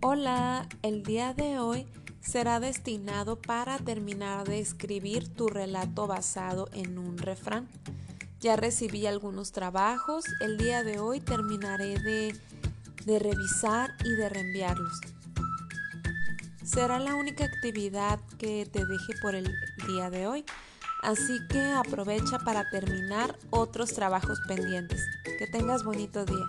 Hola, el día de hoy será destinado para terminar de escribir tu relato basado en un refrán. Ya recibí algunos trabajos, el día de hoy terminaré de, revisar y de reenviarlos. Será la única actividad que te deje por el día de hoy, así que aprovecha para terminar otros trabajos pendientes. Que tengas bonito día.